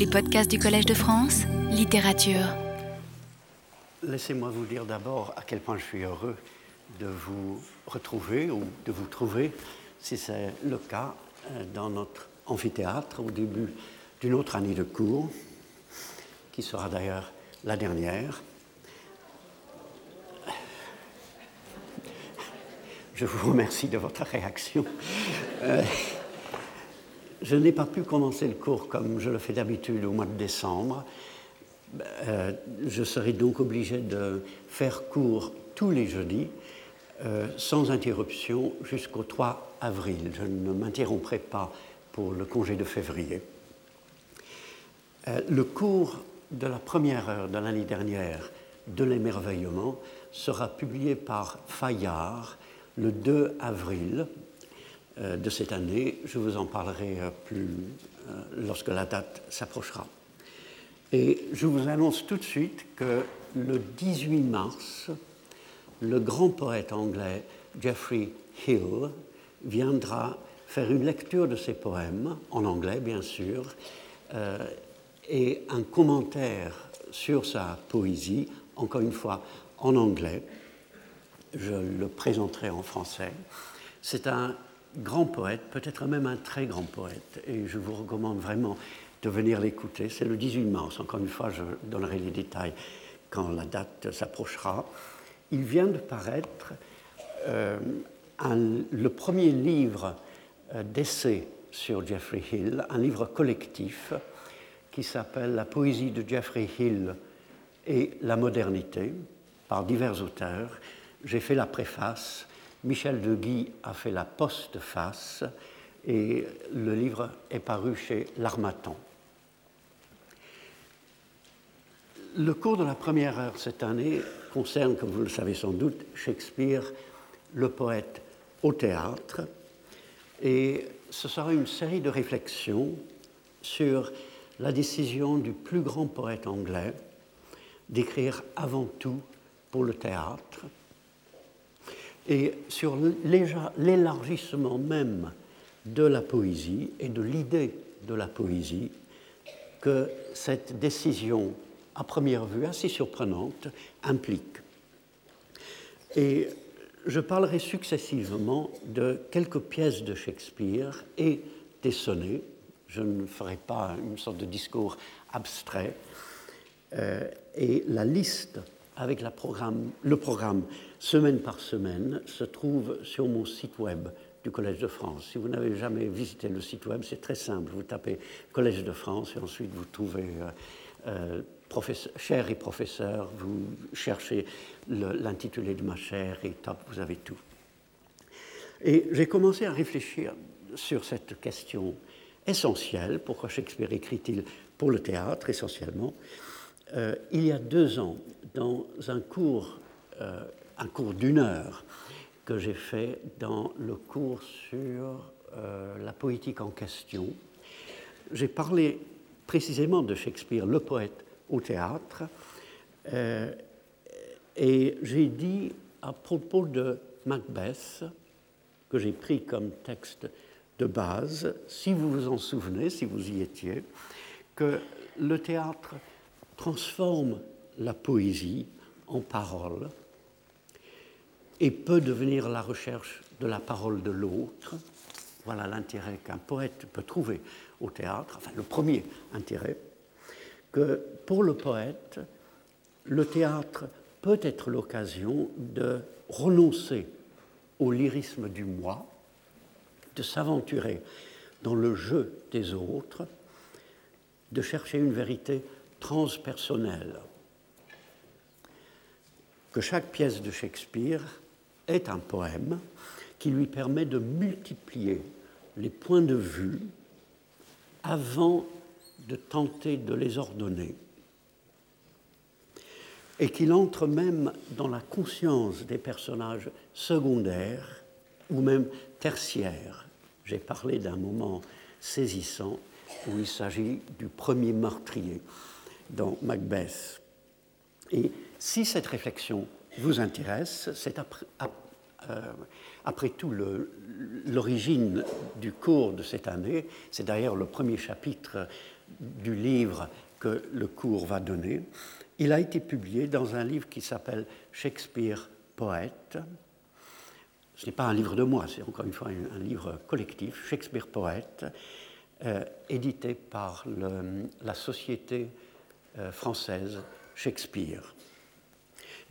Les podcasts du Collège de France, littérature. Laissez-moi vous dire d'abord à quel point je suis heureux de vous retrouver ou de vous trouver, si c'est le cas, euh, dans notre amphithéâtre au début d'une autre année de cours, qui sera d'ailleurs la dernière. Je vous remercie de votre réaction. Euh, je n'ai pas pu commencer le cours comme je le fais d'habitude au mois de décembre. Euh, je serai donc obligé de faire cours tous les jeudis, euh, sans interruption, jusqu'au 3 avril. Je ne m'interromprai pas pour le congé de février. le cours de la première heure de l'année dernière de l'émerveillement sera publié par Fayard le 2 avril euh, de cette année. Je vous en parlerai euh, plus euh, lorsque la date s'approchera. Et je vous annonce tout de suite que le 18 mars, le grand poète anglais Geoffrey Hill viendra faire une lecture de ses poèmes, en anglais bien sûr, et un commentaire sur sa poésie, encore une fois en anglais, je le présenterai en français. C'est un grand poète, peut-être même un très grand poète, et je vous recommande vraiment de venir l'écouter. C'est le 18 mars, encore une fois, je donnerai les détails quand la date s'approchera. Il vient de paraître euh, le premier livre euh, d'essai sur Jeffrey Hill, un livre collectif qui s'appelle La poésie de Jeffrey Hill et la modernité, par divers auteurs j'ai fait la préface, Michel de Guy a fait la postface et le livre est paru chez L'Armatan. Le cours de la première heure cette année concerne, comme vous le savez sans doute, Shakespeare, le poète au théâtre, et ce sera une série de réflexions sur la décision du plus grand poète anglais d'écrire avant tout pour le théâtre, et sur l'élargissement même de la poésie et de l'idée de la poésie que cette décision, à première vue assez surprenante, implique. Et je parlerai successivement de quelques pièces de Shakespeare et des sonnets. Je ne ferai pas une sorte de discours abstrait. Euh, et la liste avec le programme semaine par semaine se trouve sur mon site web du Collège de France. Si vous n'avez jamais visité le site web, c'est très simple. Vous tapez Collège de France et ensuite vous trouvez euh, euh chaire et professeur, vous cherchez l'intitulé de ma chaire et top, vous avez tout. Et j'ai commencé à réfléchir sur cette question essentielle. Pourquoi Shakespeare écrit-il pour le théâtre essentiellement? Euh, Il y a deux ans, dans un cours euh, un cours d'une heure que j'ai fait dans le cours sur euh, la poétique en question. J'ai parlé précisément de Shakespeare, le poète au théâtre, euh, et j'ai dit à propos de Macbeth, que j'ai pris comme texte de base, si vous vous en souvenez, si vous y étiez, que le théâtre transforme la poésie en parole et peut devenir la recherche de la parole de l'autre. Voilà l'intérêt qu'un poète peut trouver au théâtre, enfin le premier intérêt, que pour le poète, le théâtre peut être l'occasion de renoncer au lyrisme du moi, de s'aventurer dans le jeu des autres, de chercher une vérité transpersonnelle. Que chaque pièce de Shakespeare est un poème qui lui permet de multiplier les points de vue avant de tenter de les ordonner, et qu'il entre même dans la conscience des personnages secondaires ou même tertiaires. J'ai parlé d'un moment saisissant où il s'agit du premier meurtrier dans Macbeth. Et si cette réflexion vous intéresse, c'est après, euh, tout l'origine du cours de cette année. C'est d'ailleurs le premier chapitre du livre que le cours va donner. Il a été publié dans un livre qui s'appelle Shakespeare Poète. Ce n'est pas un livre de moi, c'est encore une fois un, livre collectif, Shakespeare Poète, euh, édité par la Société euh, française Shakespeare.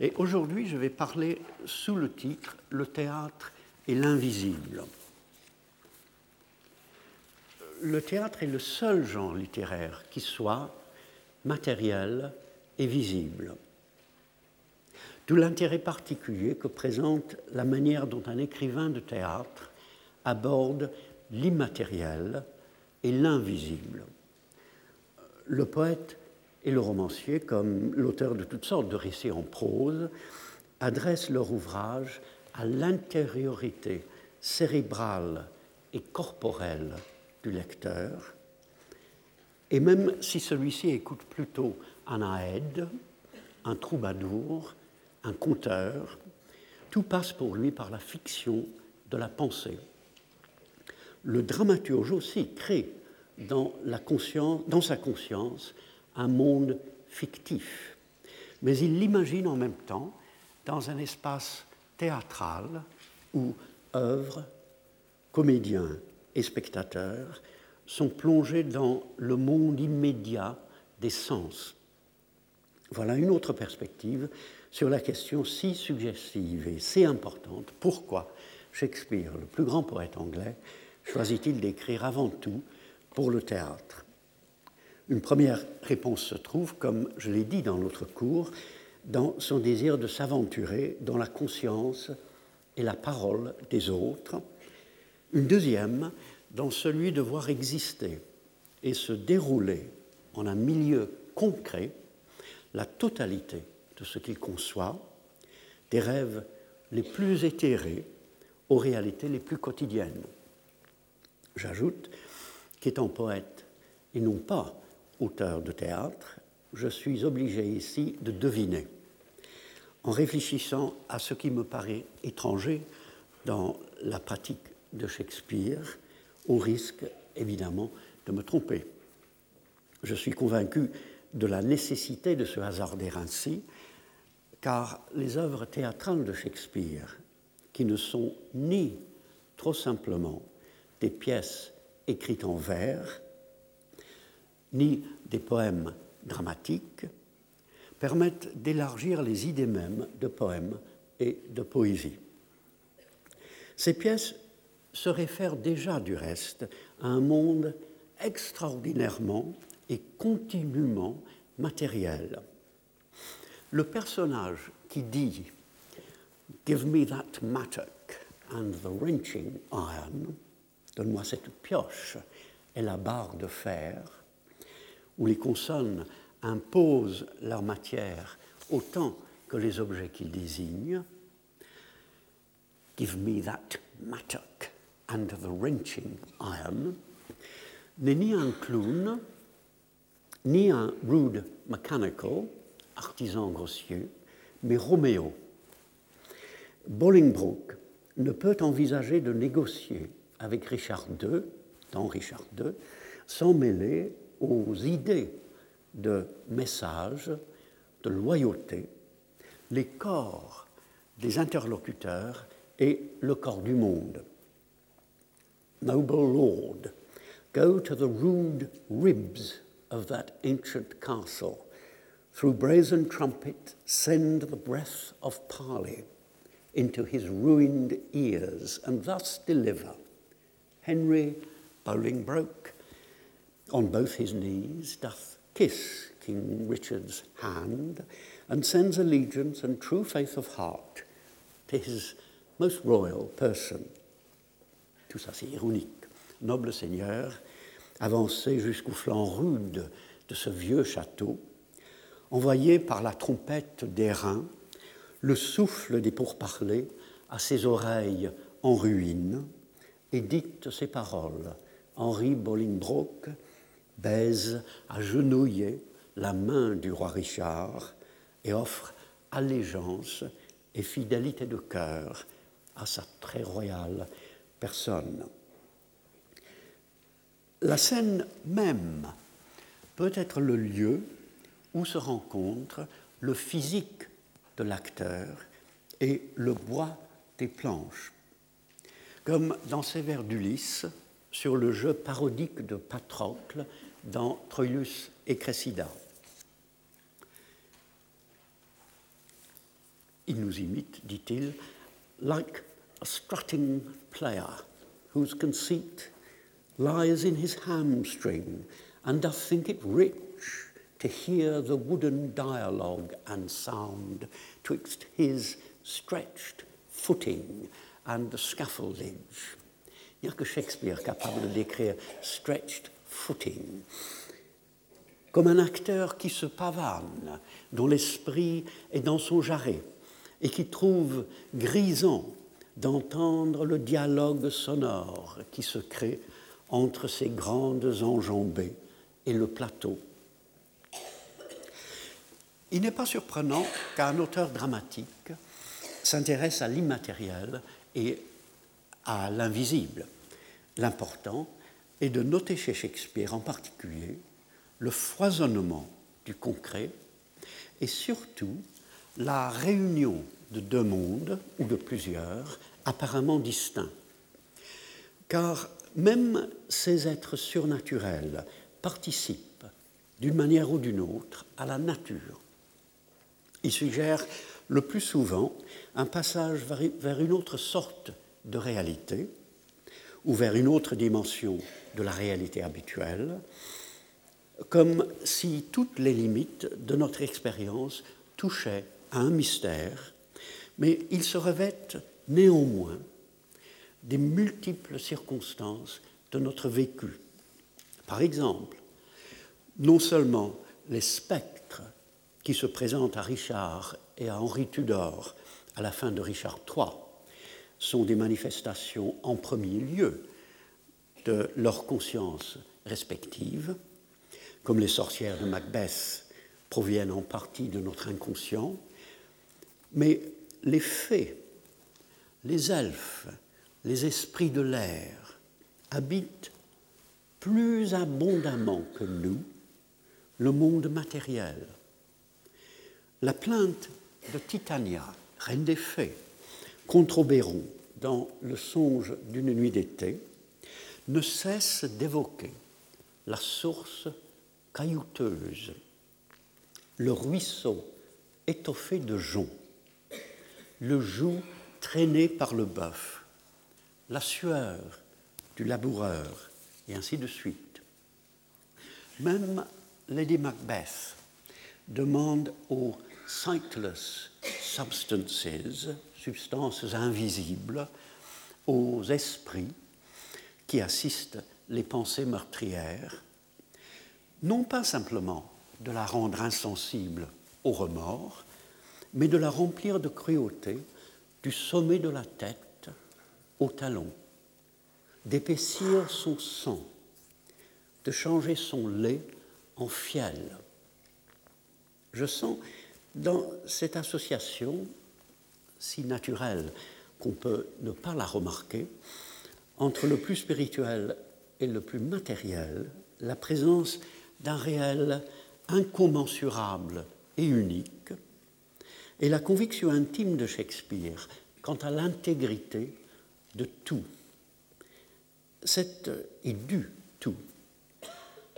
Et aujourd'hui, je vais parler sous le titre Le théâtre et l'invisible. Le théâtre est le seul genre littéraire qui soit matériel et visible. D'où l'intérêt particulier que présente la manière dont un écrivain de théâtre aborde l'immatériel et l'invisible. Le poète et le romancier, comme l'auteur de toutes sortes de récits en prose, adressent leur ouvrage à l'intériorité cérébrale et corporelle du lecteur, et même si celui-ci écoute plutôt un aède, un troubadour, un conteur, tout passe pour lui par la fiction de la pensée. Le dramaturge aussi crée dans, la conscience, dans sa conscience un monde fictif, mais il l'imagine en même temps dans un espace théâtral où œuvres, comédiens et spectateurs sont plongés dans le monde immédiat des sens. Voilà une autre perspective sur la question si suggestive et si importante. Pourquoi Shakespeare, le plus grand poète anglais, choisit-il d'écrire avant tout pour le théâtre? Une première réponse se trouve, comme je l'ai dit dans l'autre cours, dans son désir de s'aventurer dans la conscience et la parole des autres. Une deuxième, dans celui de voir exister et se dérouler en un milieu concret la totalité de ce qu'il conçoit, des rêves les plus éthérés aux réalités les plus quotidiennes. J'ajoute qu'étant poète et non pas auteur de théâtre, je suis obligé ici de deviner, en réfléchissant à ce qui me paraît étranger dans la pratique de Shakespeare, au risque évidemment de me tromper. Je suis convaincu de la nécessité de se hasarder ainsi, car les œuvres théâtrales de Shakespeare, qui ne sont ni trop simplement des pièces écrites en vers, ni des poèmes dramatiques, permettent d'élargir les idées mêmes de poèmes et de poésie. Ces pièces se réfèrent déjà du reste à un monde extraordinairement et continuellement matériel. Le personnage qui dit Give me that mattock and the wrenching iron, donne-moi cette pioche et la barre de fer, où les consonnes imposent leur matière autant que les objets qu'ils désignent. Give me that mattock and the wrenching iron n'est ni un clown, ni un rude mechanical, artisan grossier, mais Roméo. Bolingbroke ne peut envisager de négocier avec Richard II, dans Richard II, sans mêler aux idées de message, de loyauté, les corps des interlocuteurs et le corps du monde. Noble Lord, go to the rude ribs of that ancient castle. Through brazen trumpet, send the breath of parley into his ruined ears, and thus deliver Henry Bolingbroke on both his knees doth kiss King Richard's hand and sends allegiance and true faith of heart to his most royal person. Tout ça, c'est ironique. Noble seigneur, avancé jusqu'au flanc rude de ce vieux château, envoyé par la trompette d'airain, le souffle des pourparlers à ses oreilles en ruine, et dicte ces paroles. Henri Bolingbroke baise à genouiller la main du roi Richard et offre allégeance et fidélité de cœur à sa très royale personne. La scène même peut être le lieu où se rencontrent le physique de l'acteur et le bois des planches. Comme dans ces vers d'Ulysse sur le jeu parodique de Patrocle dans Troilus et Cressida. Il nous imite, dit-il, like a strutting player whose conceit lies in his hamstring and doth think it rich to hear the wooden dialogue and sound twixt his stretched footing and the scaffoldage. Il n'y a que Shakespeare capable d'écrire stretched footing. Comme un acteur qui se pavane, dont l'esprit est dans son jarret, et qui trouve grisant d'entendre le dialogue sonore qui se crée entre ces grandes enjambées et le plateau. Il n'est pas surprenant qu'un auteur dramatique s'intéresse à l'immatériel et à l'invisible. L'important est de noter chez Shakespeare en particulier le foisonnement du concret et surtout la réunion de deux mondes, ou de plusieurs, apparemment distincts. Car même ces êtres surnaturels participent, d'une manière ou d'une autre, à la nature. Ils suggèrent le plus souvent un passage vers une autre sorte de réalité, ou vers une autre dimension de la réalité habituelle, comme si toutes les limites de notre expérience touchaient à un mystère, mais ils se revêtent néanmoins des multiples circonstances de notre vécu. Par exemple, non seulement les spectres qui se présentent à Richard et à Henri Tudor à la fin de Richard III sont des manifestations en premier lieu de leur conscience respective, comme les sorcières de Macbeth proviennent en partie de notre inconscient, mais les fées, les elfes, les esprits de l'air habitent plus abondamment que nous le monde matériel. La plainte de Titania, reine des fées, contre Oberon dans le songe d'une nuit d'été, ne cesse d'évoquer la source caillouteuse, le ruisseau étoffé de joncs, le joug traîné par le bœuf, la sueur du laboureur, et ainsi de suite. Même Lady Macbeth demande aux sightless substances, substances invisibles, aux esprits qui assistent les pensées meurtrières, non pas simplement de la rendre insensible au remords, mais de la remplir de cruauté du sommet de la tête au talon, d'épaissir son sang, de changer son lait en fiel. Je sens dans cette association si naturelle qu'on peut ne pas la remarquer, entre le plus spirituel et le plus matériel, la présence d'un réel incommensurable et unique, et la conviction intime de Shakespeare quant à l'intégrité de tout, cette, et du tout.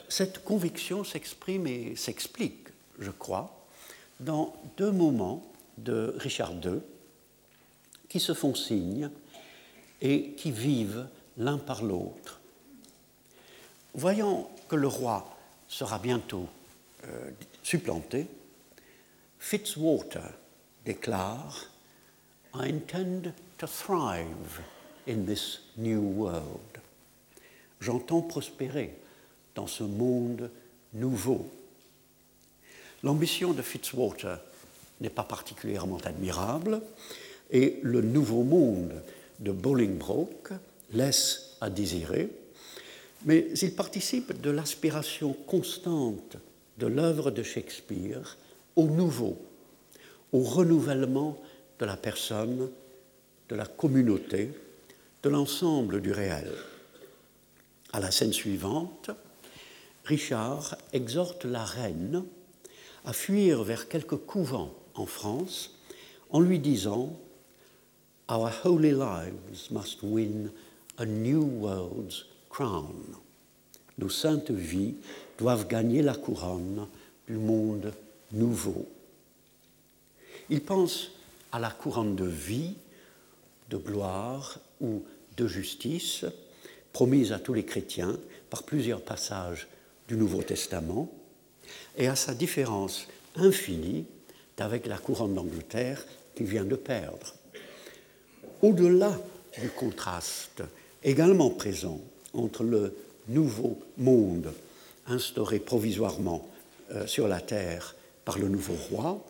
Cette conviction s'exprime et s'explique, je crois, dans deux moments de Richard II qui se font signe et qui vivent l'un par l'autre. Voyant que le roi sera bientôt euh, supplanté, Fitzwater déclare I intend to thrive in this new world. J'entends prospérer dans ce monde nouveau. L'ambition de Fitzwater n'est pas particulièrement admirable et le nouveau monde de Bolingbroke laisse à désirer, mais il participe de l'aspiration constante de l'œuvre de Shakespeare au nouveau, au renouvellement de la personne, de la communauté, de l'ensemble du réel. À la scène suivante, Richard exhorte la reine à fuir vers quelques couvents en France en lui disant Our holy lives must win a new world's crown. Nos saintes vies doivent gagner la couronne du monde nouveau. Il pense à la couronne de vie, de gloire ou de justice promise à tous les chrétiens par plusieurs passages du Nouveau Testament et à sa différence infinie d'avec la couronne d'Angleterre qu'il vient de perdre. Au-delà du contraste également présent entre le nouveau monde instauré provisoirement euh, sur la terre par le nouveau roi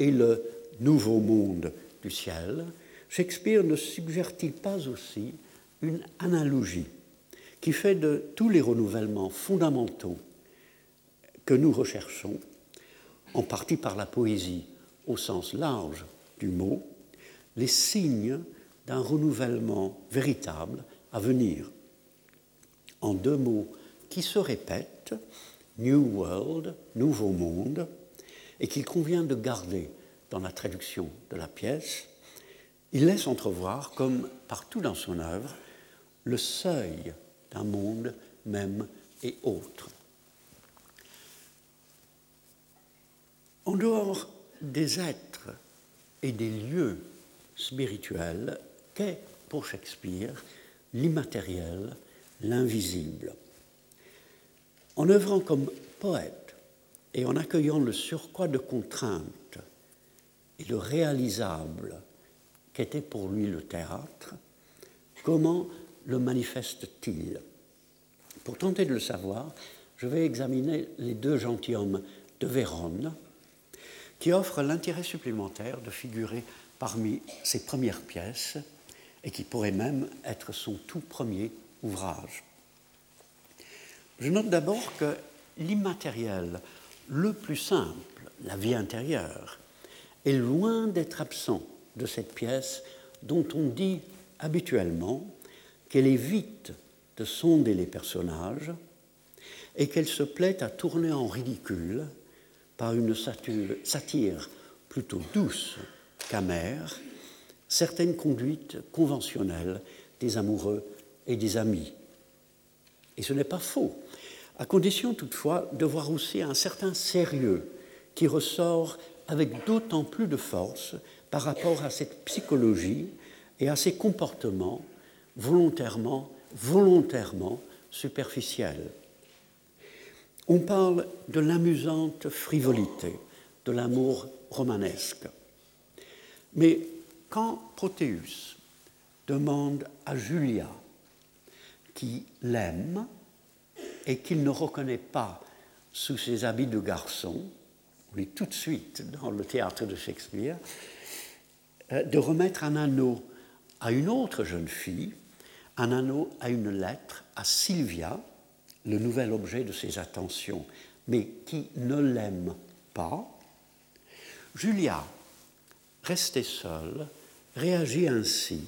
et le nouveau monde du ciel, Shakespeare ne suggère-t-il pas aussi une analogie qui fait de tous les renouvellements fondamentaux que nous recherchons, en partie par la poésie au sens large du mot, les signes d'un renouvellement véritable à venir. En deux mots qui se répètent, New World, Nouveau Monde, et qu'il convient de garder dans la traduction de la pièce, il laisse entrevoir, comme partout dans son œuvre, le seuil d'un monde même et autre. En dehors des êtres et des lieux spirituels, qu'est pour Shakespeare l'immatériel, l'invisible. En œuvrant comme poète et en accueillant le surcroît de contraintes et le réalisable qu'était pour lui le théâtre, comment le manifeste-t-il? Pour tenter de le savoir, je vais examiner les deux gentilshommes de Vérone, qui offrent l'intérêt supplémentaire de figurer parmi ses premières pièces et qui pourrait même être son tout premier ouvrage. Je note d'abord que l'immatériel le plus simple, la vie intérieure, est loin d'être absent de cette pièce dont on dit habituellement qu'elle évite de sonder les personnages et qu'elle se plaît à tourner en ridicule par une satire plutôt douce certaines conduites conventionnelles des amoureux et des amis. Et ce n'est pas faux, à condition toutefois de voir aussi un certain sérieux qui ressort avec d'autant plus de force par rapport à cette psychologie et à ces comportements volontairement, volontairement superficielle. On parle de l'amusante frivolité, de l'amour romanesque. Mais quand Protéus demande à Julia qui l'aime et qu'il ne reconnaît pas sous ses habits de garçon, on est tout de suite dans le théâtre de Shakespeare, euh, de remettre un anneau à une autre jeune fille un anneau à une lettre à Sylvia, le nouvel objet de ses attentions, mais qui ne l'aime pas, Julia, restée seul, réagit ainsi.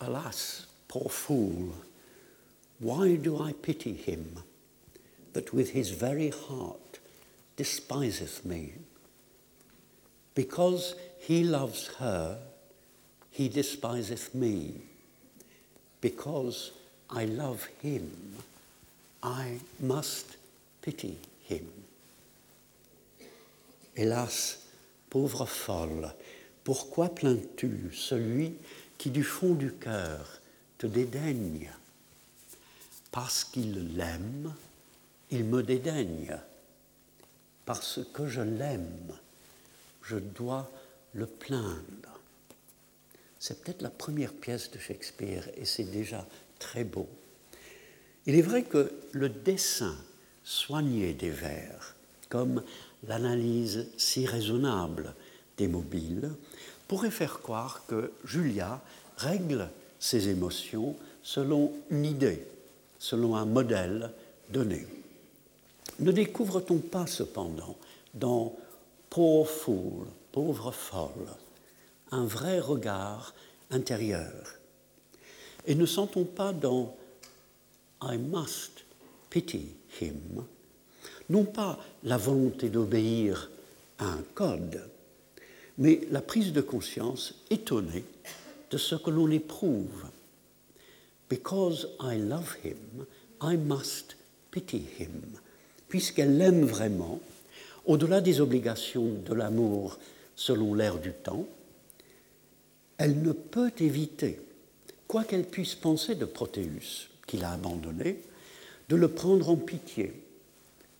Alas, poor fool, why do I pity him that with his very heart despiseth me? Because he loves her he despiseth me. Because I love him, I must pity him. Hélas, pauvre folle, pourquoi plains-tu celui qui du fond du cœur te dédaigne? Parce qu'il l'aime, il me dédaigne. Parce que je l'aime, je dois le plaindre. C'est peut-être la première pièce de Shakespeare et c'est déjà très beau. Il est vrai que le dessin soigné des vers, comme l'analyse si raisonnable des mobiles, pourrait faire croire que Julia règle ses émotions selon une idée, selon un modèle donné. Ne découvre-t-on pas cependant dans Poor Fool, pauvre folle, un vrai regard intérieur? Et ne sent-on pas dans I must pity him, non pas la volonté d'obéir à un code, mais la prise de conscience étonnée de ce que l'on éprouve. Because I love him, I must pity him. Puisqu'elle l'aime vraiment, au-delà des obligations de l'amour selon l'ère du temps, elle ne peut éviter, quoi qu'elle puisse penser de Protéus, qu'il a abandonné, de le prendre en pitié,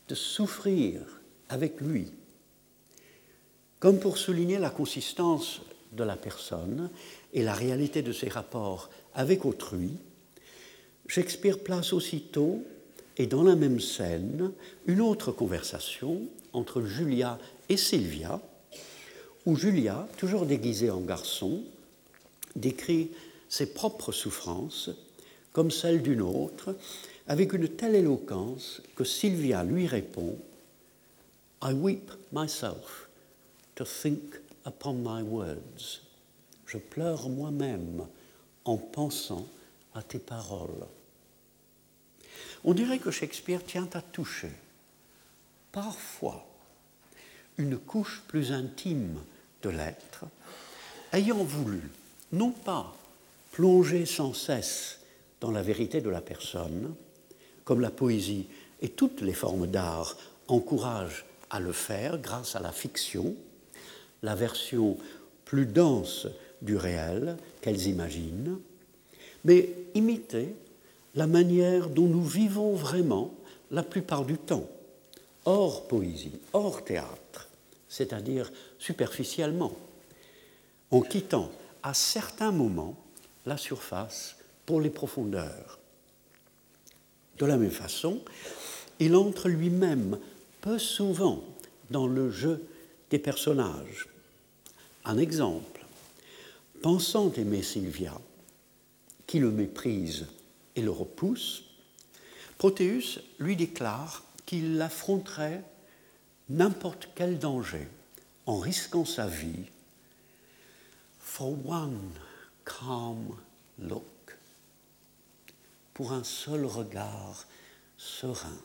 de souffrir avec lui. Comme pour souligner la consistance de la personne et la réalité de ses rapports avec autrui, Shakespeare place aussitôt, et dans la même scène, une autre conversation entre Julia et Sylvia, où Julia, toujours déguisée en garçon, décrit ses propres souffrances comme celles d'une autre, avec une telle éloquence que Sylvia lui répond I weep myself to think upon my words. Je pleure moi-même en pensant à tes paroles. On dirait que Shakespeare tient à toucher, parfois, une couche plus intime de l'être, ayant voulu non pas plonger sans cesse dans la vérité de la personne, comme la poésie et toutes les formes d'art encouragent à le faire grâce à la fiction, la version plus dense du réel qu'elles imaginent, mais imiter la manière dont nous vivons vraiment la plupart du temps, hors poésie, hors théâtre, c'est-à-dire superficiellement, en quittant à certains moments la surface pour les profondeurs. De la même façon, il entre lui-même peu souvent dans le jeu des personnages. Un exemple, pensant aimer Sylvia, qui le méprise et le repousse, Protéus lui déclare qu'il affronterait n'importe quel danger en risquant sa vie for one calm look, pour un seul regard serein.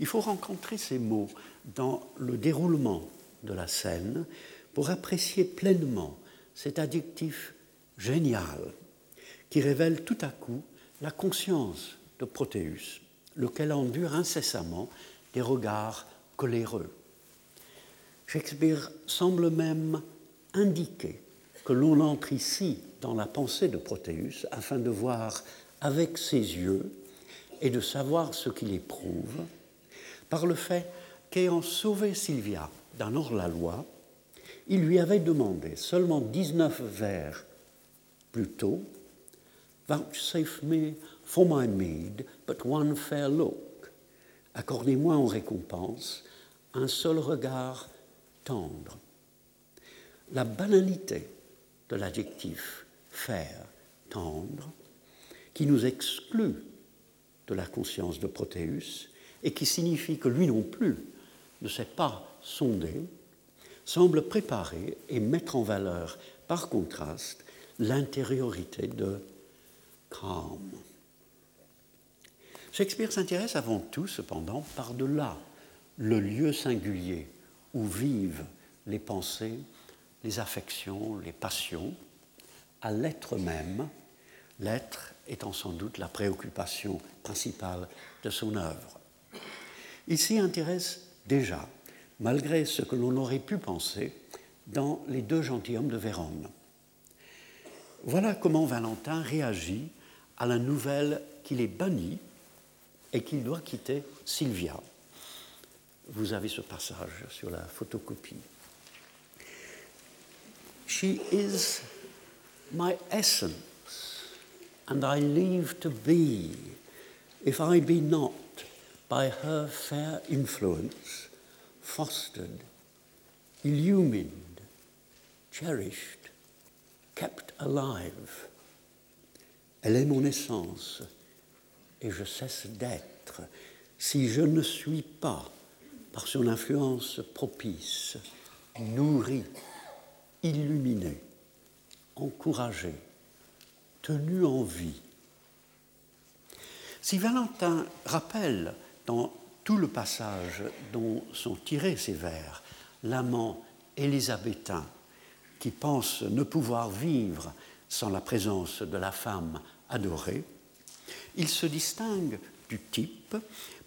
Il faut rencontrer ces mots dans le déroulement de la scène pour apprécier pleinement cet adjectif génial qui révèle tout à coup la conscience de Protéus, lequel endure incessamment des regards coléreux. Shakespeare semble même indiquer que l'on entre ici dans la pensée de Protéus afin de voir avec ses yeux et de savoir ce qu'il éprouve, par le fait qu'ayant sauvé Sylvia d'un hors-la-loi, il lui avait demandé seulement 19 vers plus tôt Vouchsafe me for my meed but one fair look. Accordez-moi en récompense un seul regard tendre la banalité de l'adjectif faire, tendre, qui nous exclut de la conscience de Protéus et qui signifie que lui non plus ne sait pas sonder, semble préparer et mettre en valeur par contraste l'intériorité de calm. Shakespeare s'intéresse avant tout, cependant, par-delà le lieu singulier où vivent les pensées les affections, les passions, à l'être même, l'être étant sans doute la préoccupation principale de son œuvre. Il s'y intéresse déjà, malgré ce que l'on aurait pu penser dans Les deux gentilshommes de Vérone. Voilà comment Valentin réagit à la nouvelle qu'il est banni et qu'il doit quitter Sylvia. Vous avez ce passage sur la photocopie. She is my essence, and I leave to be, if I be not by her fair influence fostered, illumined, cherished, kept alive. Elle est mon essence, et je cesse d'être si je ne suis pas, par son influence propice, nourri illuminé, encouragé, tenu en vie. Si Valentin rappelle dans tout le passage dont sont tirés ces vers l'amant élisabétain qui pense ne pouvoir vivre sans la présence de la femme adorée, il se distingue du type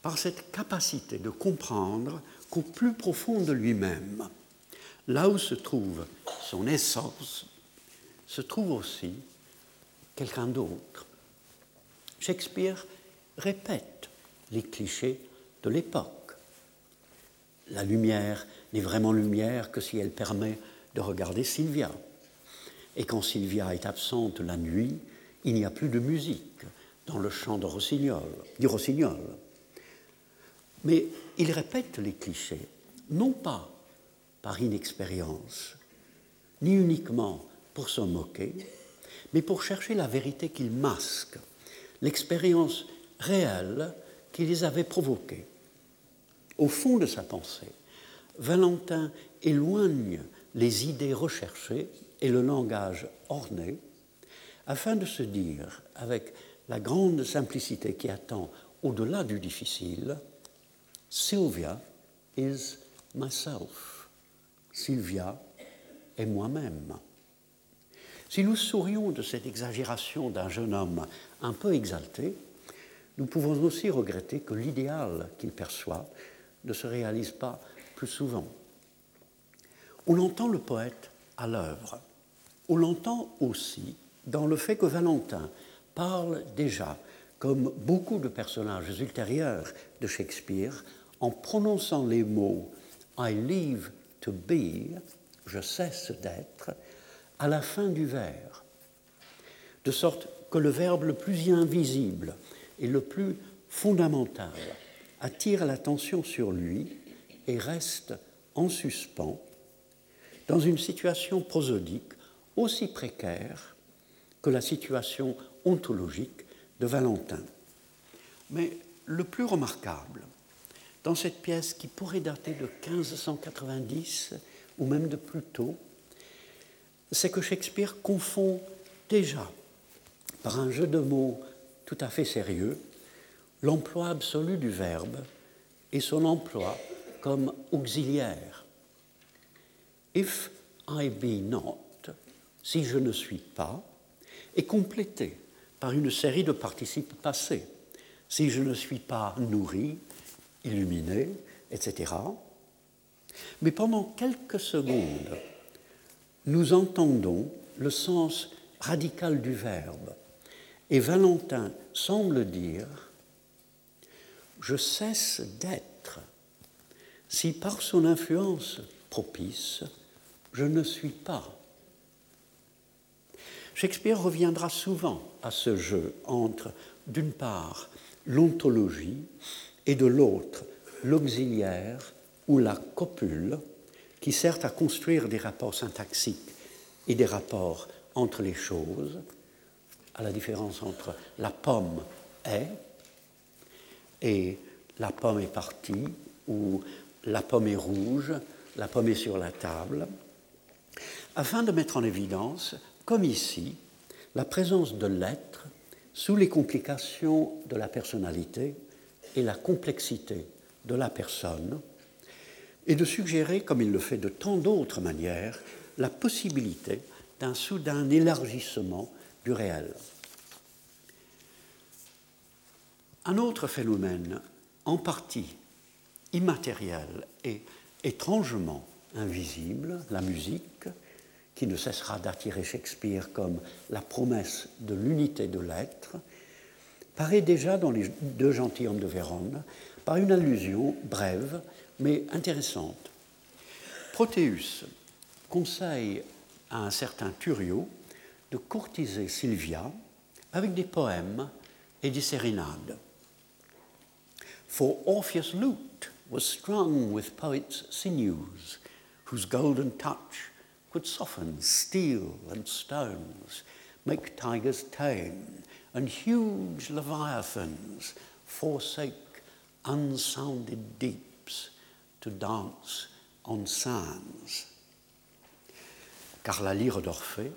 par cette capacité de comprendre qu'au plus profond de lui-même, là où se trouve son essence, se trouve aussi quelqu'un d'autre. Shakespeare répète les clichés de l'époque. La lumière n'est vraiment lumière que si elle permet de regarder Sylvia. Et quand Sylvia est absente la nuit, il n'y a plus de musique dans le chant de Rossignol, du Rossignol. Mais il répète les clichés, non pas par inexpérience, ni uniquement pour s'en moquer, mais pour chercher la vérité qu'il masque, l'expérience réelle qui les avait provoqués. Au fond de sa pensée, Valentin éloigne les idées recherchées et le langage orné afin de se dire, avec la grande simplicité qui attend au-delà du difficile, Sylvia is myself. Sylvia est moi-même. Si nous sourions de cette exagération d'un jeune homme un peu exalté, nous pouvons aussi regretter que l'idéal qu'il perçoit ne se réalise pas plus souvent. On entend le poète à l'œuvre. On l'entend aussi dans le fait que Valentin parle déjà, comme beaucoup de personnages ultérieurs de Shakespeare, en prononçant les mots I leave to be, je cesse d'être, à la fin du vers, de sorte que le verbe le plus invisible et le plus fondamental attire l'attention sur lui et reste en suspens dans une situation prosodique aussi précaire que la situation ontologique de Valentin. Mais le plus remarquable, dans cette pièce qui pourrait dater de 1590 ou même de plus tôt, c'est que Shakespeare confond déjà, par un jeu de mots tout à fait sérieux, l'emploi absolu du verbe et son emploi comme auxiliaire. If I be not, si je ne suis pas, est complété par une série de participes passés. Si je ne suis pas nourri, illuminé, etc. Mais pendant quelques secondes, nous entendons le sens radical du verbe. Et Valentin semble dire Je cesse d'être si par son influence propice, je ne suis pas. Shakespeare reviendra souvent à ce jeu entre, d'une part, l'ontologie et de l'autre, l'auxiliaire ou la copule, qui sert à construire des rapports syntaxiques et des rapports entre les choses, à la différence entre la pomme est et la pomme est partie, ou la pomme est rouge, la pomme est sur la table, afin de mettre en évidence, comme ici, la présence de l'être sous les complications de la personnalité et la complexité de la personne, et de suggérer, comme il le fait de tant d'autres manières, la possibilité d'un soudain élargissement du réel. Un autre phénomène, en partie immatériel et étrangement invisible, la musique, qui ne cessera d'attirer Shakespeare comme la promesse de l'unité de l'être, paraît déjà dans les deux gentilshommes de Vérone par une allusion brève mais intéressante. Protéus conseille à un certain Thurio de courtiser Sylvia avec des poèmes et des sérénades. For Orpheus' lute was strung with poets' sinews, whose golden touch could soften steel and stones, make tigers tame, and huge leviathans forsake unsounded deeps to dance on sands. Car la lyre d'Orphée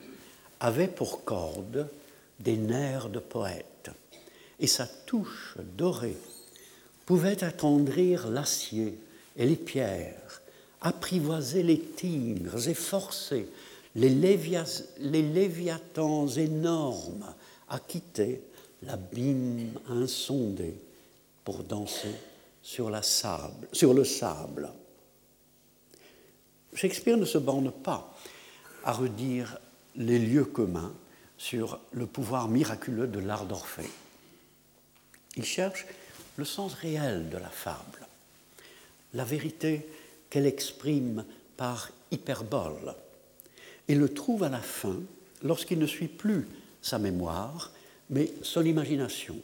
avait pour corde des nerfs de poète, et sa touche dorée pouvait attendrir l'acier et les pierres, apprivoiser les tigres et forcer les, les léviathans énormes à quitter l'abîme insondé pour danser sur, le sable. Shakespeare ne se borne pas à redire les lieux communs sur le pouvoir miraculeux de l'art d'Orphée. Il cherche le sens réel de la fable, la vérité qu'elle exprime par hyperbole, et le trouve à la fin lorsqu'il ne suit plus sa mémoire, mais son imagination.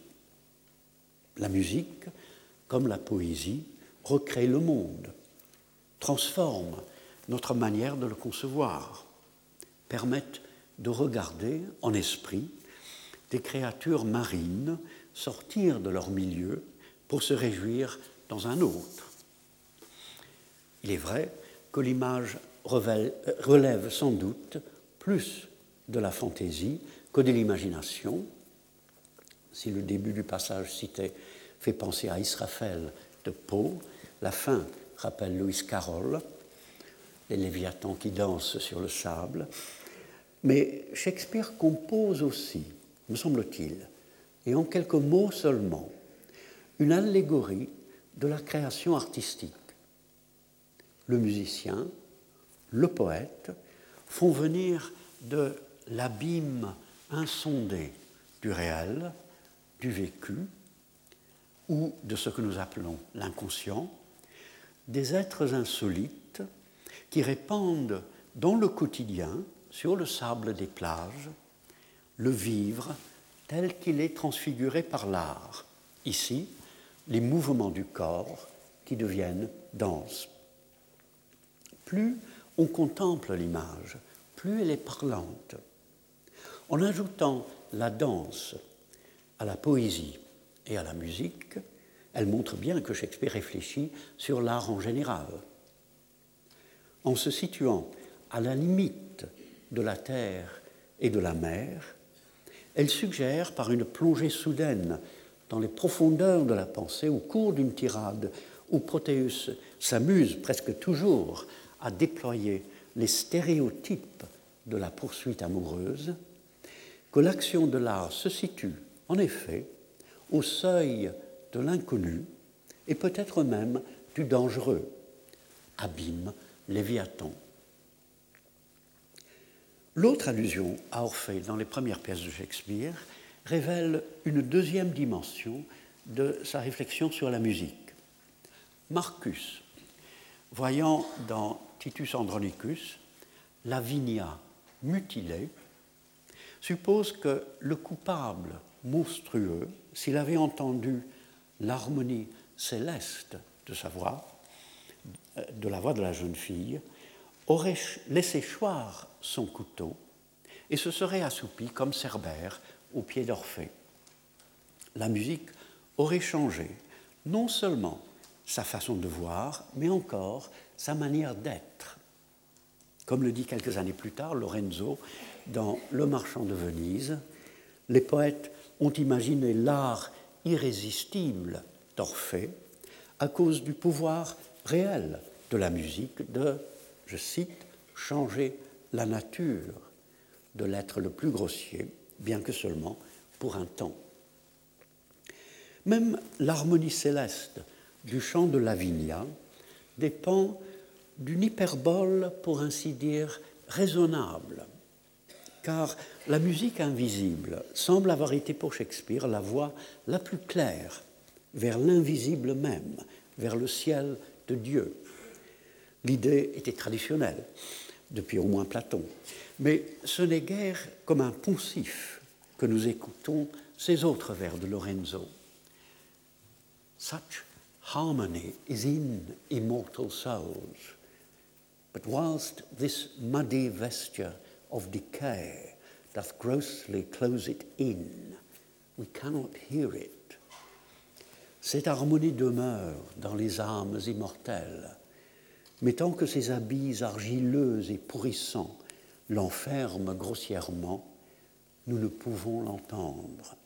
La musique, comme la poésie, recrée le monde, transforme notre manière de le concevoir, permettent de regarder en esprit des créatures marines sortir de leur milieu pour se réjouir dans un autre. Il est vrai que l'image relève sans doute plus de la fantaisie que de l'imagination. Si le début du passage cité fait penser à Israfel de Poe, la fin rappelle Louis Carroll, les Léviathans qui dansent sur le sable. Mais Shakespeare compose aussi, me semble-t-il, et en quelques mots seulement, une allégorie de la création artistique. Le musicien, le poète font venir de l'abîme insondé du réel, du vécu, ou de ce que nous appelons l'inconscient, des êtres insolites qui répandent dans le quotidien, sur le sable des plages, le vivre tel qu'il est transfiguré par l'art. Ici, les mouvements du corps qui deviennent danse. Plus on contemple l'image, plus elle est parlante. En ajoutant la danse à la poésie et à la musique, elle montre bien que Shakespeare réfléchit sur l'art en général. En se situant à la limite de la terre et de la mer, elle suggère, par une plongée soudaine dans les profondeurs de la pensée, au cours d'une tirade où Protéus s'amuse presque toujours à déployer les stéréotypes de la poursuite amoureuse, que l'action de l'art se situe, en effet, au seuil de l'inconnu et peut-être même du dangereux. Abîme Léviathan. L'autre allusion à Orphée dans les premières pièces de Shakespeare révèle une deuxième dimension de sa réflexion sur la musique. Marcus, voyant dans Titus Andronicus Lavinia mutilée, suppose que le coupable monstrueux, s'il avait entendu l'harmonie céleste de sa voix, de la voix de la jeune fille, aurait laissé choir son couteau et se serait assoupi comme Cerbère au pied d'Orphée. La musique aurait changé non seulement sa façon de voir, mais encore sa manière d'être. Comme le dit quelques années plus tard Lorenzo dans Le marchand de Venise, les poètes ont imaginé l'art irrésistible d'Orphée à cause du pouvoir réel de la musique de, je cite, changer la nature de l'être le plus grossier, bien que seulement pour un temps. Même l'harmonie céleste du chant de Lavinia dépend d'une hyperbole, pour ainsi dire, raisonnable, car la musique invisible semble avoir été pour Shakespeare la voie la plus claire vers l'invisible même, vers le ciel de Dieu. L'idée était traditionnelle, depuis au moins Platon, mais ce n'est guère comme un poncif que nous écoutons ces autres vers de Lorenzo. Such harmony is in immortal souls, but whilst this muddy vesture of decay doth grossly close it in, we cannot hear it. Cette harmonie demeure dans les âmes immortelles, mais tant que ces habits argileux et pourrissants l'enferment grossièrement, nous ne pouvons l'entendre.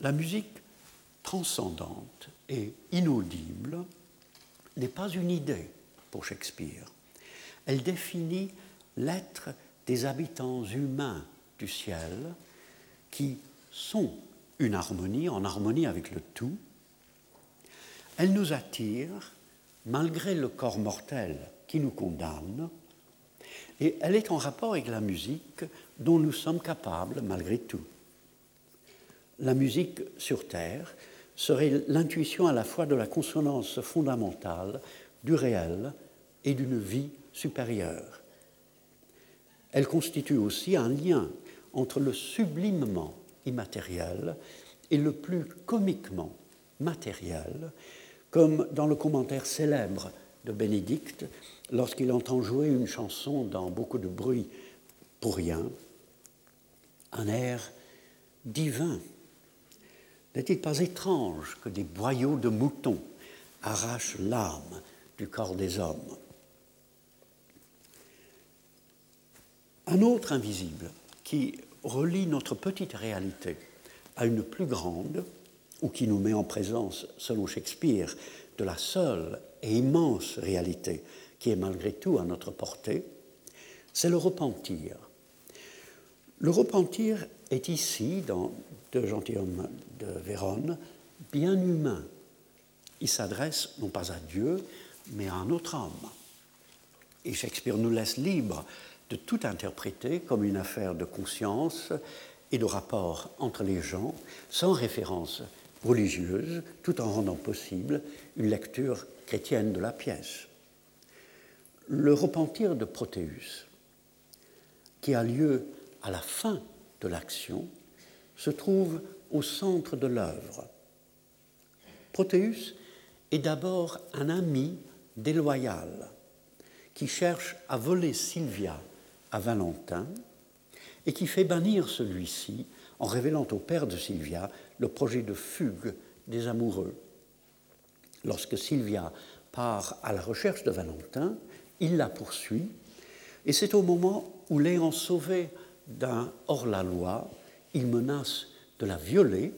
La musique transcendante et inaudible n'est pas une idée pour Shakespeare. Elle définit l'être des habitants humains du ciel qui sont une harmonie, en harmonie avec le tout. Elle nous attire malgré le corps mortel qui nous condamne, et elle est en rapport avec la musique dont nous sommes capables malgré tout. La musique sur Terre serait l'intuition à la fois de la consonance fondamentale du réel et d'une vie supérieure. Elle constitue aussi un lien entre le sublimement immatériel et le plus comiquement matériel, comme dans le commentaire célèbre de Bénédicte lorsqu'il entend jouer une chanson dans beaucoup de bruit pour rien, un air divin. N'est-il pas étrange que des boyaux de moutons arrachent l'âme du corps des hommes? Un autre invisible qui relie notre petite réalité à une plus grande, ou qui nous met en présence, selon Shakespeare, de la seule et immense réalité qui est malgré tout à notre portée, c'est le repentir. Le repentir est ici, dans Deux gentilshommes de Vérone, bien humain. Il s'adresse non pas à Dieu, mais à un autre homme. Et Shakespeare nous laisse libre de tout interpréter comme une affaire de conscience et de rapport entre les gens, sans référence religieuse, tout en rendant possible une lecture chrétienne de la pièce. Le repentir de Protéus, qui a lieu à la fin de l'action, se trouve au centre de l'œuvre. Protéus est d'abord un ami déloyal qui cherche à voler Sylvia à Valentin et qui fait bannir celui-ci en révélant au père de Sylvia le projet de fugue des amoureux. Lorsque Sylvia part à la recherche de Valentin, il la poursuit, et c'est au moment où, l'ayant sauvé d'un hors-la-loi, il menace de la violer,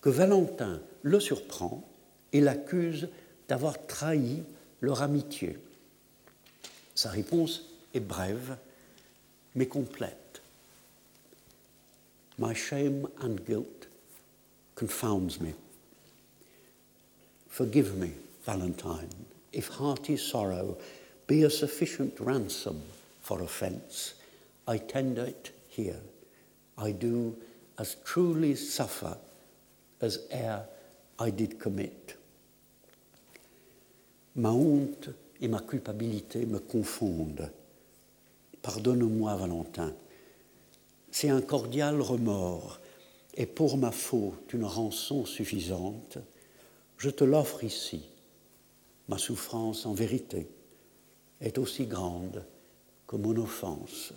que Valentin le surprend et l'accuse d'avoir trahi leur amitié. Sa réponse est brève, mais complète. My shame and guilt confounds me. Forgive me, Valentine, if hearty sorrow be a sufficient ransom for offence. I tender it here. I do as truly suffer as ere I did commit. Ma honte et ma culpabilité me confondent. Pardonne-moi, Valentin. C'est un cordial remords, et pour ma faute une rançon suffisante. Je te l'offre ici. Ma souffrance, en vérité, est aussi grande que mon offense.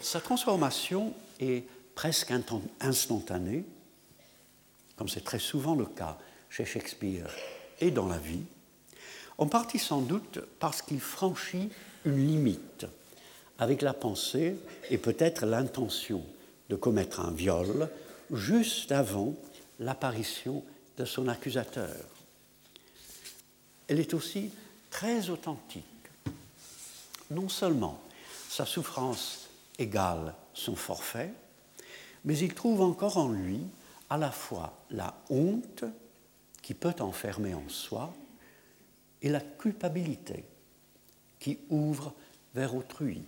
Sa transformation est presque instantanée, comme c'est très souvent le cas chez Shakespeare et dans la vie, en partie sans doute parce qu'il franchit une limite avec la pensée et peut-être l'intention de commettre un viol juste avant l'apparition de son accusateur. Elle est aussi très authentique. Non seulement sa souffrance égale son forfait, mais il trouve encore en lui à la fois la honte qui peut enfermer en soi et la culpabilité qui ouvre vers autrui.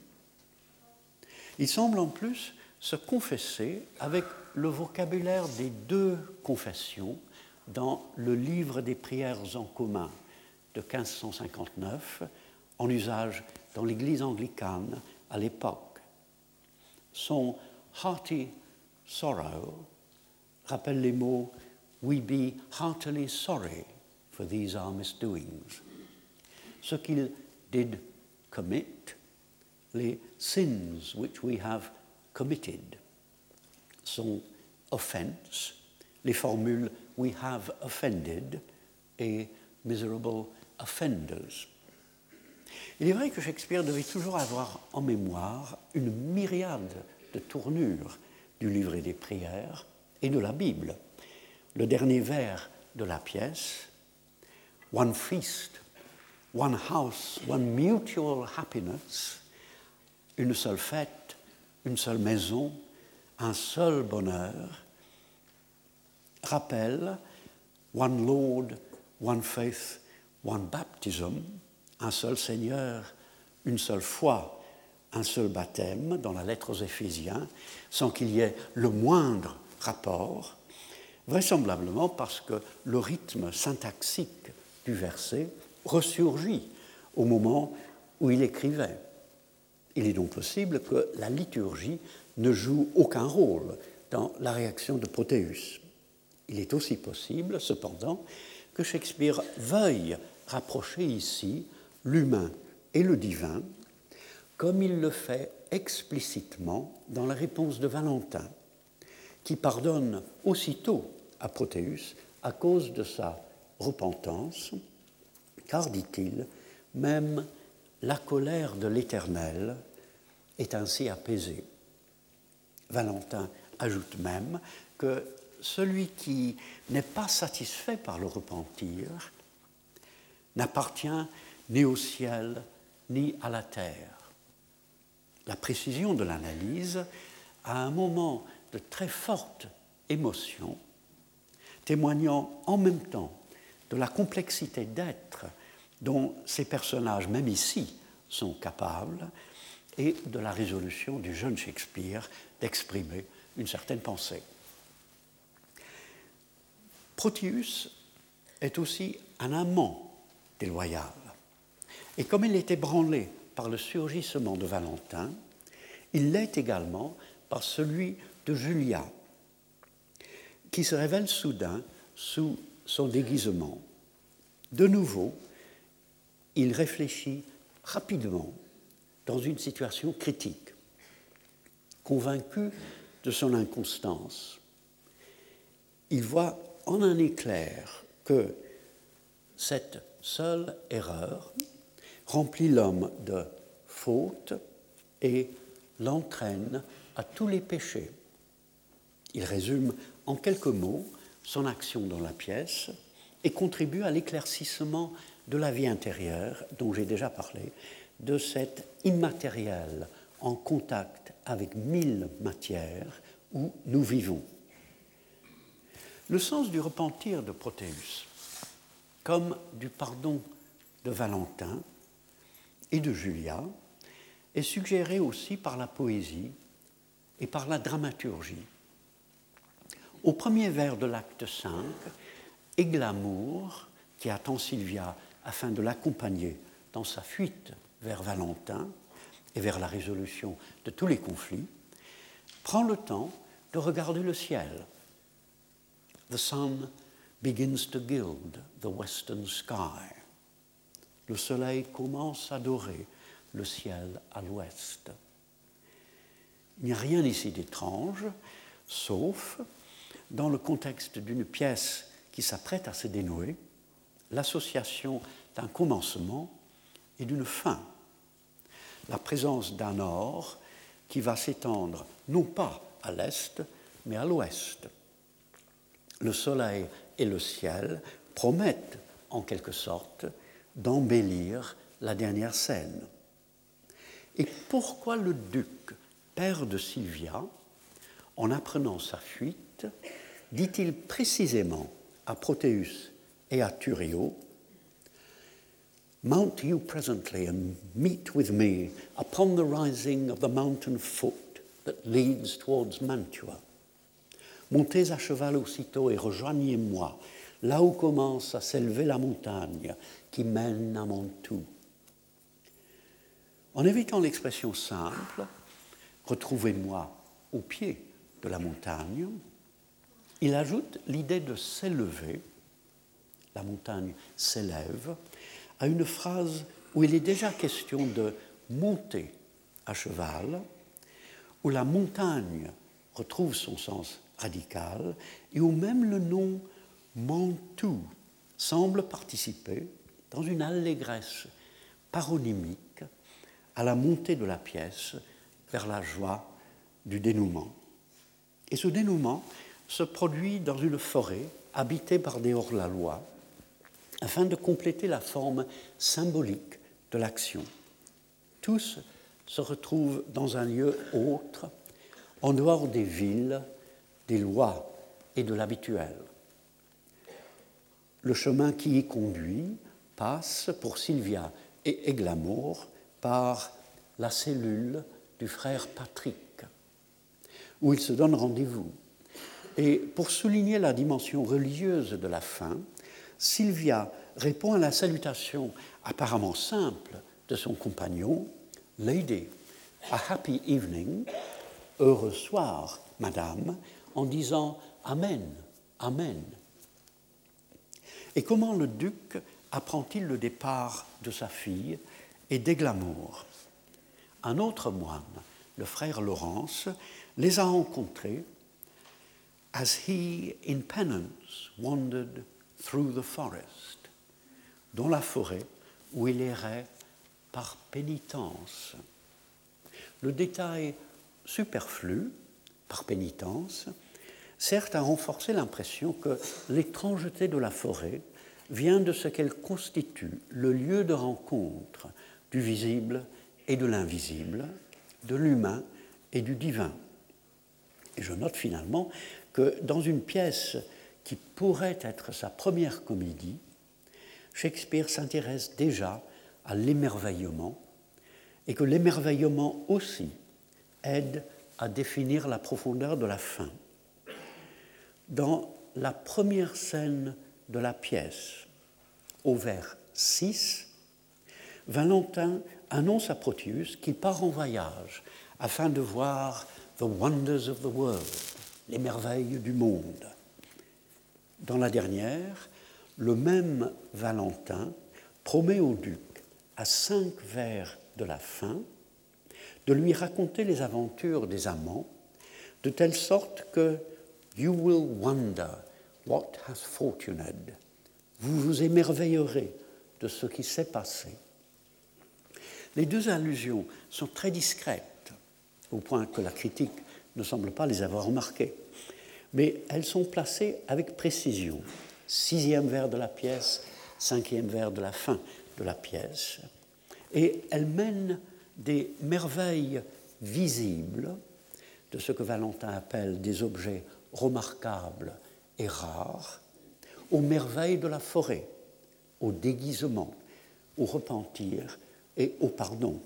Il semble en plus se confesser avec le vocabulaire des deux confessions dans le livre des prières en commun de 1559, en usage dans l'Église anglicane à l'époque. Son hearty sorrow rappelle les mots We be heartily sorry for these our misdoings. Ce qu'il did commit, les sins which we have committed. Son offense, les formules we have offended et miserable offenders. Il est vrai que Shakespeare devait toujours avoir en mémoire une myriade de tournures du livret des prières et de la Bible. Le dernier vers de la pièce, One feast, one house, one mutual happiness, une seule fête, une seule maison, un seul bonheur, rappelle One Lord, One Faith, One Baptism, un seul Seigneur, une seule foi, un seul baptême dans la lettre aux Éphésiens, sans qu'il y ait le moindre rapport, vraisemblablement parce que le rythme syntaxique du verset ressurgit au moment où il écrivait. Il est donc possible que la liturgie ne joue aucun rôle dans la réaction de Protéus. Il est aussi possible, cependant, que Shakespeare veuille rapprocher ici l'humain et le divin, comme il le fait explicitement dans la réponse de Valentin, qui pardonne aussitôt à Protéus à cause de sa repentance, car, dit-il, même la colère de l'Éternel est ainsi apaisée. Valentin ajoute même que celui qui n'est pas satisfait par le repentir n'appartient ni au ciel ni à la terre. La précision de l'analyse, à un moment de très forte émotion, témoignant en même temps de la complexité d'être dont ces personnages, même ici, sont capables, et de la résolution du jeune Shakespeare d'exprimer une certaine pensée. Proteus est aussi un amant déloyal. Et comme il est ébranlé par le surgissement de Valentin, il l'est également par celui de Julia, qui se révèle soudain sous son déguisement. De nouveau, il réfléchit rapidement dans une situation critique, convaincu de son inconstance. Il voit en un éclair que cette seule erreur remplit l'homme de faute et l'entraîne à tous les péchés. Il résume en quelques mots son action dans la pièce et contribue à l'éclaircissement de la vie intérieure dont j'ai déjà parlé, de cet immatériel en contact avec mille matières où nous vivons. Le sens du repentir de Protéus, comme du pardon de Valentin et de Julia, est suggéré aussi par la poésie et par la dramaturgie. Au premier vers de l'acte 5, Églamour, qui attend Sylvia afin de l'accompagner dans sa fuite vers Valentin et vers la résolution de tous les conflits, prend le temps de regarder le ciel. The sun begins to gild the western sky. Le soleil commence à dorer le ciel à l'ouest. Il n'y a rien ici d'étrange, sauf dans le contexte d'une pièce qui s'apprête à se dénouer, l'association d'un commencement et d'une fin. La présence d'un or qui va s'étendre non pas à l'est, mais à l'ouest. Le soleil et le ciel promettent en quelque sorte d'embellir la dernière scène. Et pourquoi le duc, père de Sylvia, en apprenant sa fuite, dit-il précisément à Protéus et à Thurio Mount you presently and meet with me upon the rising of the mountain foot that leads towards Mantua. Montez à cheval aussitôt et rejoignez-moi là où commence à s'élever la montagne qui mène à Mantoue. En évitant l'expression simple, retrouvez-moi au pied de la montagne, il ajoute l'idée de s'élever, la montagne s'élève, à une phrase où il est déjà question de monter à cheval, où la montagne retrouve son sens radical et où même le nom Mantoue semble participer, dans une allégresse paronymique, à la montée de la pièce vers la joie du dénouement. Et ce dénouement se produit dans une forêt habitée par des hors-la-loi, afin de compléter la forme symbolique de l'action. Tous se retrouvent dans un lieu autre, en dehors des villes, des lois et de l'habituel. Le chemin qui y conduit passe pour Sylvia et Eglamour par la cellule du frère Patrick, où ils se donnent rendez-vous. Et pour souligner la dimension religieuse de la fin, Sylvia répond à la salutation apparemment simple de son compagnon, Lady, a happy evening, heureux soir, madame, en disant Amen, Amen. Et comment le duc apprend-il le départ de sa fille et des glamours? Un autre moine, le frère Laurence, les a rencontrés as he in penance wandered through the forest, dans la forêt où il errait par pénitence. Le détail superflu, par pénitence, sert à renforcer l'impression que l'étrangeté de la forêt vient de ce qu'elle constitue le lieu de rencontre du visible et de l'invisible, de l'humain et du divin. Et je note finalement que dans une pièce qui pourrait être sa première comédie, Shakespeare s'intéresse déjà à l'émerveillement et que l'émerveillement aussi aide à définir la profondeur de la fin. Dans la première scène de la pièce, au vers 6, Valentin annonce à Proteus qu'il part en voyage afin de voir the wonders of the world, les merveilles du monde. Dans la dernière, le même Valentin promet au duc, à cinq vers de la fin, de lui raconter les aventures des amants, de telle sorte que You will wonder what has fortuned. Vous vous émerveillerez de ce qui s'est passé. Les deux allusions sont très discrètes, au point que la critique ne semble pas les avoir remarquées, mais elles sont placées avec précision. Sixième vers de la pièce, cinquième vers de la fin de la pièce. Et elles mènent des merveilles visibles de ce que Valentin appelle des objets remarquables et rares, aux merveilles de la forêt, au déguisement, au repentir et au pardon.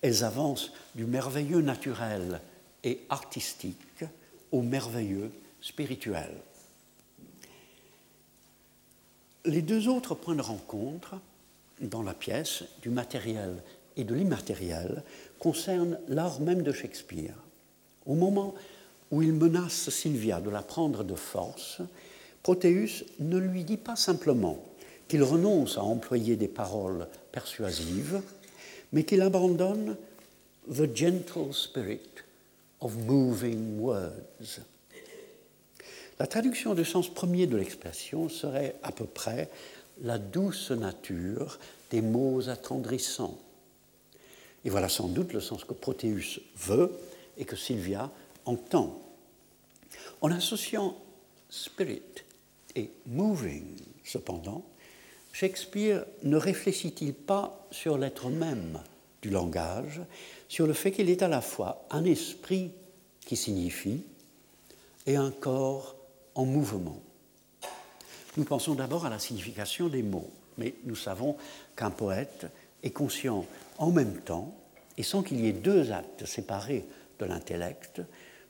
Elles avancent du merveilleux naturel et artistique au merveilleux spirituel. Les deux autres points de rencontre dans la pièce, du matériel et de l'immatériel, concernent l'art même de Shakespeare. Au moment où il menace Sylvia de la prendre de force, Protéus ne lui dit pas simplement qu'il renonce à employer des paroles persuasives, mais qu'il abandonne the gentle spirit of moving words. La traduction du sens premier de l'expression serait à peu près la douce nature des mots attendrissants. Et voilà sans doute le sens que Protéus veut et que Sylvia entend. En associant spirit et moving, cependant, Shakespeare ne réfléchit-il pas sur l'être même du langage, sur le fait qu'il est à la fois un esprit qui signifie et un corps en mouvement. Nous pensons d'abord à la signification des mots, mais nous savons qu'un poète est conscient en même temps, et sans qu'il y ait deux actes séparés de l'intellect,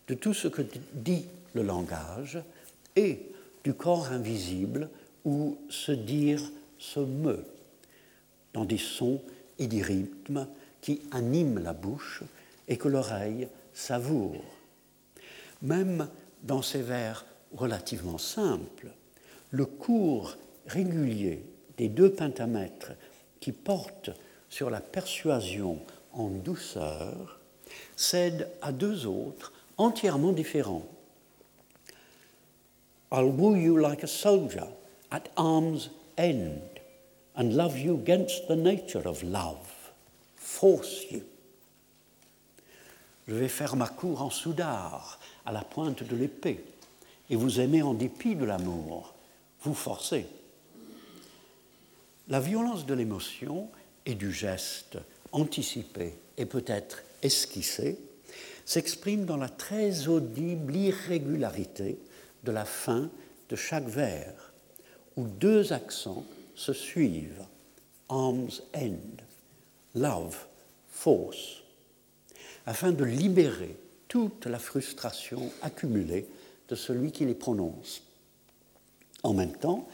de tout ce que dit le langage et du corps invisible où se dire se meut dans des sons et des rythmes qui animent la bouche et que l'oreille savoure. Même dans ces vers relativement simples, le cours régulier des deux pentamètres qui portent sur la persuasion en douceur cède à deux autres entièrement différents. I'll woo you like a soldier at arm's end and love you against the nature of love, force you. Je vais faire ma cour en soudard, à la pointe de l'épée, et vous aimez en dépit de l'amour, vous forcez. La violence de l'émotion et du geste anticipé et peut-être esquissé s'exprime dans la très audible irrégularité de la fin de chaque vers, où deux accents se suivent, arm's end, love, force, afin de libérer toute la frustration accumulée de celui qui les prononce. En même temps,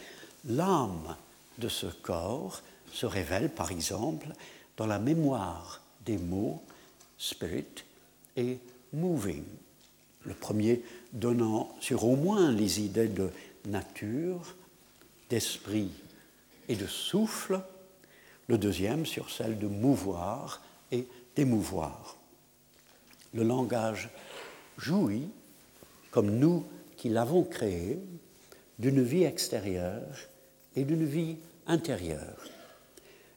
l'âme de ce corps se révèle, par exemple, dans la mémoire des mots spirit et moving. Le premier donnant sur au moins les idées de nature, d'esprit et de souffle, le deuxième sur celle de mouvoir et d'émouvoir. Le langage jouit, comme nous qui l'avons créé, d'une vie extérieure et d'une vie intérieure.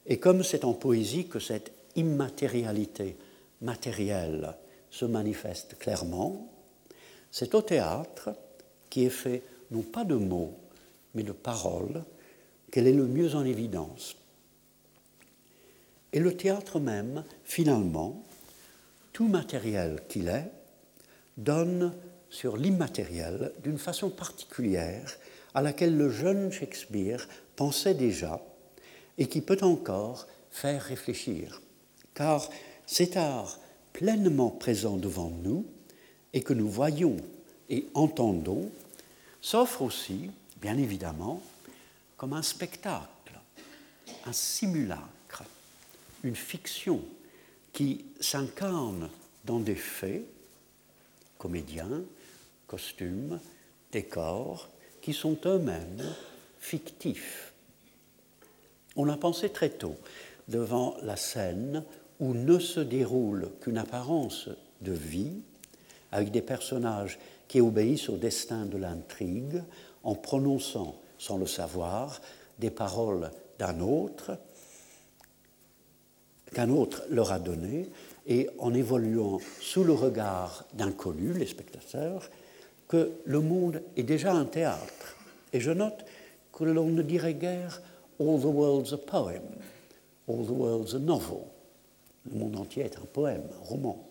Et comme c'est en poésie que cette immatérialité matérielle se manifeste clairement, c'est au théâtre, qui est fait non pas de mots, mais de paroles, qu'elle est le mieux en évidence. Et le théâtre même, finalement, tout matériel qu'il est, donne sur l'immatériel d'une façon particulière à laquelle le jeune Shakespeare pensait déjà et qui peut encore faire réfléchir. Car cet art pleinement présent devant nous et que nous voyons et entendons s'offre aussi, bien évidemment, comme un spectacle, un simulacre, une fiction qui s'incarne dans des faits, comédiens, costumes, décors, qui sont eux-mêmes fictifs. On a pensé très tôt, devant la scène où ne se déroule qu'une apparence de vie, avec des personnages qui obéissent au destin de l'intrigue, en prononçant, sans le savoir, des paroles d'un autre, qu'un autre leur a donné, et en évoluant sous le regard d'inconnus, les spectateurs, que le monde est déjà un théâtre. Et je note que l'on ne dirait guère All the world's a poem, all the world's a novel. Le monde entier est un poème, un roman.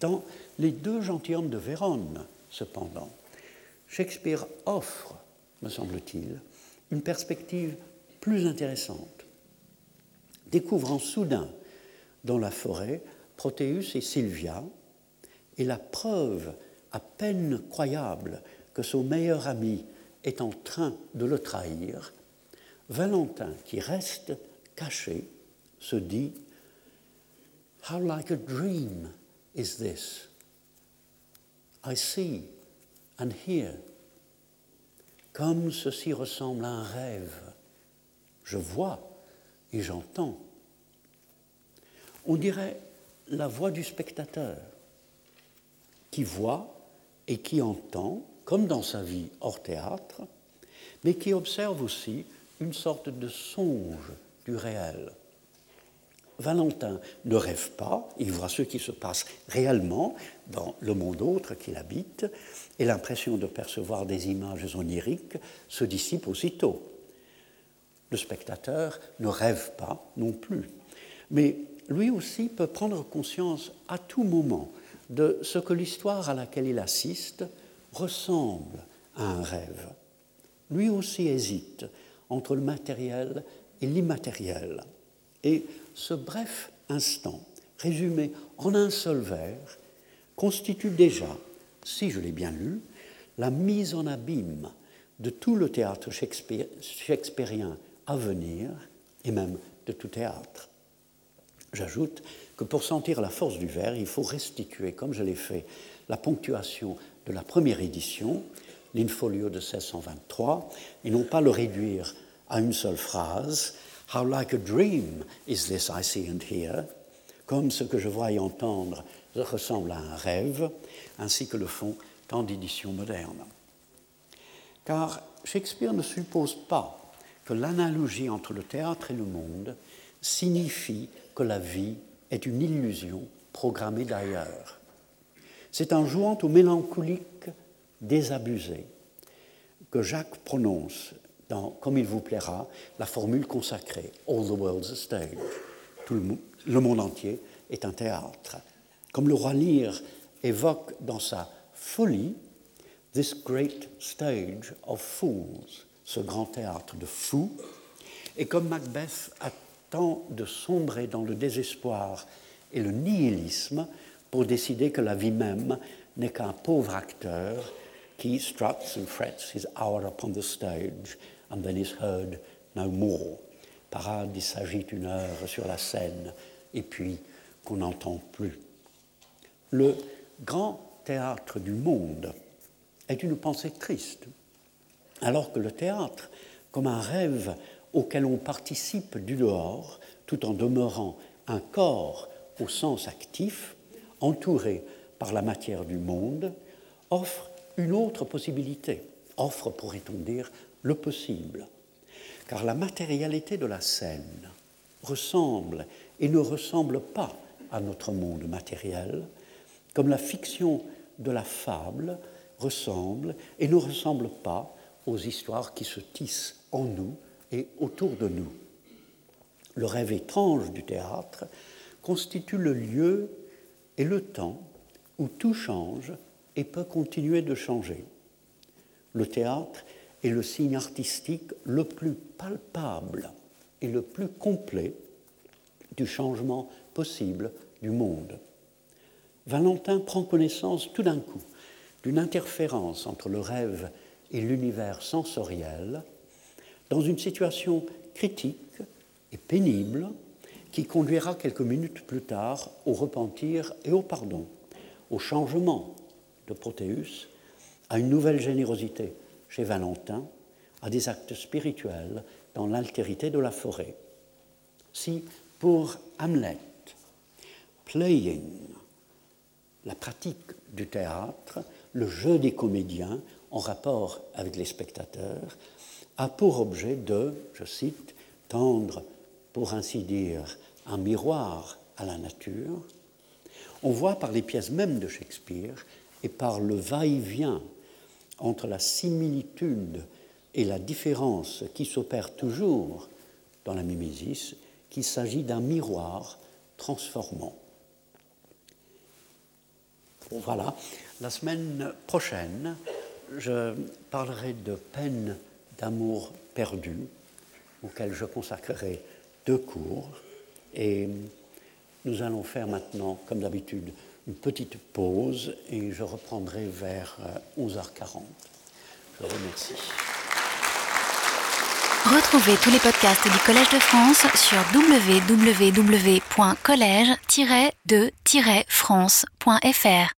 Dans Les deux gentilshommes de Vérone, cependant, Shakespeare offre, me semble-t-il, une perspective plus intéressante. Découvrant soudain dans la forêt Protéus et Sylvia, et la preuve à peine croyable que son meilleur ami est en train de le trahir, Valentin, qui reste caché, se dit How like a dream is this? I see and hear. Comme ceci ressemble à un rêve, je vois et j'entends. On dirait la voix du spectateur qui voit et qui entend, comme dans sa vie hors théâtre, mais qui observe aussi une sorte de songe du réel. Valentin ne rêve pas, il voit ce qui se passe réellement dans le monde autre qu'il habite, et l'impression de percevoir des images oniriques se dissipe aussitôt. Le spectateur ne rêve pas non plus, mais lui aussi peut prendre conscience à tout moment de ce que l'histoire à laquelle il assiste ressemble à un rêve. Lui aussi hésite entre le matériel et l'immatériel. Et ce bref instant, résumé en un seul vers, constitue déjà, si je l'ai bien lu, la mise en abîme de tout le théâtre shakespearien à venir, et même de tout théâtre. J'ajoute que pour sentir la force du vers, il faut restituer, comme je l'ai fait, la ponctuation de la première édition, l'infolio de 1623, et non pas le réduire à une seule phrase, How like a dream is this I see and hear, comme ce que je vois et entendre ressemble à un rêve, ainsi que le font tant d'éditions modernes. Car Shakespeare ne suppose pas que l'analogie entre le théâtre et le monde signifie que la vie est une illusion programmé d'ailleurs. C'est en jouant au mélancolique désabusé que Jacques prononce dans Comme il vous plaira la formule consacrée All the world's a stage. Tout le, le monde entier est un théâtre. Comme le roi Lear évoque dans sa folie This great stage of fools, ce grand théâtre de fous, et comme Macbeth attend de sombrer dans le désespoir et le nihilisme pour décider que la vie même n'est qu'un pauvre acteur qui struts and frets his hour upon the stage and then is heard no more. Parade, il s'agit d'une heure sur la scène et puis qu'on n'entend plus. Le grand théâtre du monde est une pensée triste, alors que le théâtre, comme un rêve auquel on participe du dehors, tout en demeurant un corps au sens actif, entouré par la matière du monde, offre une autre possibilité, offre, pourrait-on dire, le possible. Car la matérialité de la scène ressemble et ne ressemble pas à notre monde matériel, comme la fiction de la fable ressemble et ne ressemble pas aux histoires qui se tissent en nous et autour de nous. Le rêve étrange du théâtre constitue le lieu et le temps où tout change et peut continuer de changer. Le théâtre est le signe artistique le plus palpable et le plus complet du changement possible du monde. Valentin prend connaissance tout d'un coup d'une interférence entre le rêve l'univers sensoriel dans une situation critique et pénible qui conduira quelques minutes plus tard au repentir et au pardon, au changement de Protéus, à une nouvelle générosité chez Valentin, à des actes spirituels dans l'altérité de la forêt. Si pour Hamlet, playing, la pratique du théâtre, le jeu des comédiens en rapport avec les spectateurs, a pour objet de, je cite, tendre, pour ainsi dire, un miroir à la nature, on voit par les pièces mêmes de Shakespeare et par le va-et-vient entre la similitude et la différence qui s'opère toujours dans la mimésis qu'il s'agit d'un miroir transformant. Voilà, la semaine prochaine, je parlerai de peine d'amour perdu, auquel je consacrerai deux cours. Et nous allons faire maintenant, comme d'habitude, une petite pause et je reprendrai vers 11h40. Euh, je vous remercie. Retrouvez tous les podcasts du Collège de France sur www.collège-de-france.fr.